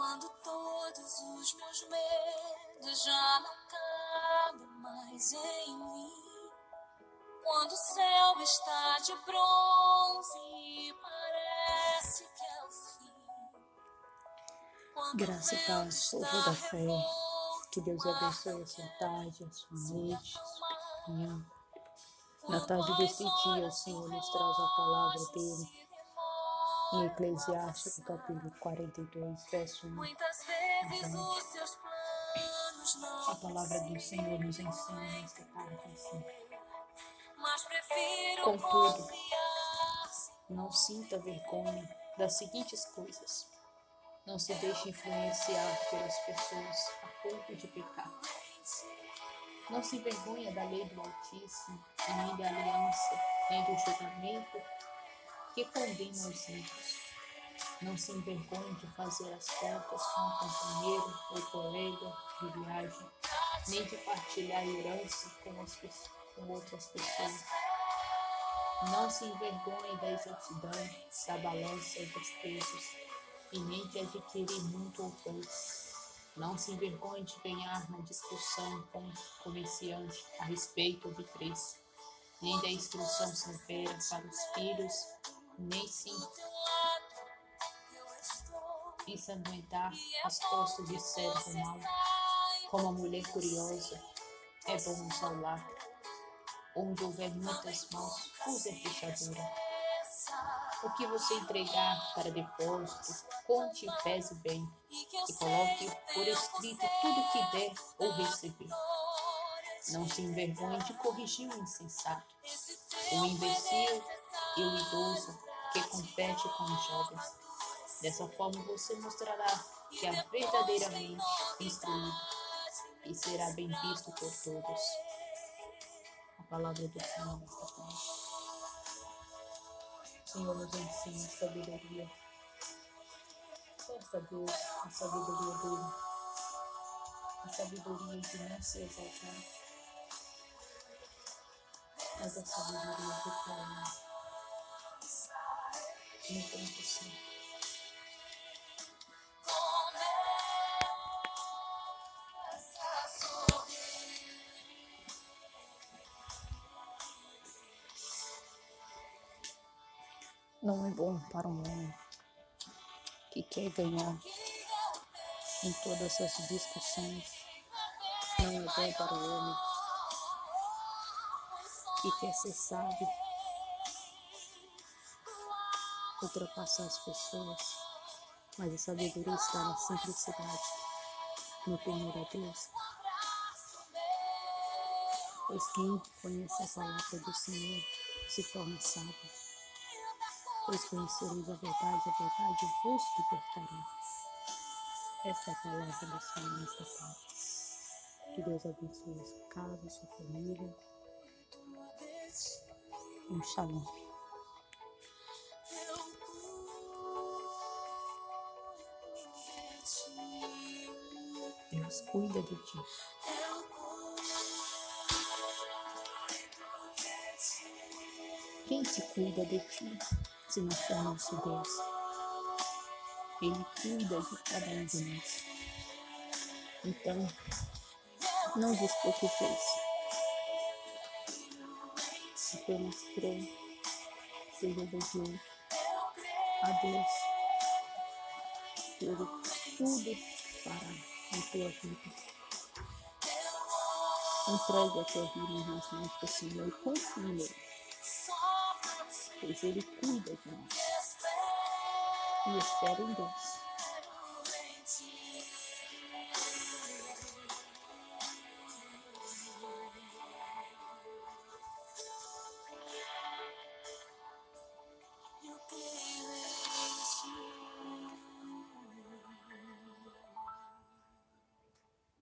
Quando todos os meus medos já não cabem mais em mim. Quando o céu está de bronze e parece que é o fim. Quando Graça e paz, povo da fé. Que Deus abençoe a sua tarde, a sua noite, a sua manhã. Na tarde deste as dia, o Senhor nos traz a palavra dele em passar. capítulo 42, verso 1. Muitas vezes os seus planos não A palavra do Senhor nos ensina nesta tarde assim. Mas prefiro Contudo, Não sinta vergonha das seguintes coisas. Não se deixe influenciar pelas pessoas a ponto de pecar. Não se envergonha da lei do Altíssimo, nem da aliança, nem do julgamento que condena os ímpios. Não se envergonhe de fazer as contas com um companheiro ou colega de viagem, nem de partilhar herança com, as, com outras pessoas. Não se envergonhe da exatidão, da balança e dos pesos, e nem de adquirir muito ou pouco. Não se envergonhe de ganhar na discussão com o comerciante a respeito de preço, nem da instrução severa para os filhos, nem estou ensanguentar as costas de servo saiba como a mulher curiosa. É bom usar o. Onde houver muitas mãos, use a fechadura. O que você entregar para depósito, conte e pese bem, e coloque por escrito tudo que der ou receber. Não se envergonhe de corrigir o insensato, o imbecil e o idoso que compete com os jovens. Dessa forma você mostrará que é verdadeiramente instruído e será bem visto por todos. A palavra do Senhor nesta tarde. O Senhor nos ensina sabedoria. Peça a Deus a sabedoria dele. A sabedoria de não se exaltar, mas a sabedoria de cair no. Não é bom para um homem que quer ganhar em todas as discussões. Não é bom para o homem que quer ser sábio, ultrapassar as pessoas. Mas a sabedoria está na simplicidade, no temor a Deus. Pois quem conhece a palavra do Senhor se torna sábio. Pois conhecereis a verdade, a verdade vos libertará. Esta é a palavra do Senhor nesta tarde. Que Deus abençoe sua casa, sua família. Um shalom. Deus cuida de ti. Quem te cuida de ti, se não for nosso Deus? Ele cuida de cada um de nós. Então, não vos preocupeis. Apenas creia, seja obediente a Deus. Ele tudo fará vida. Entregue a tua vida nas mãos do Senhor e confie nele, pois Ele cuida de nós. E espere em Deus.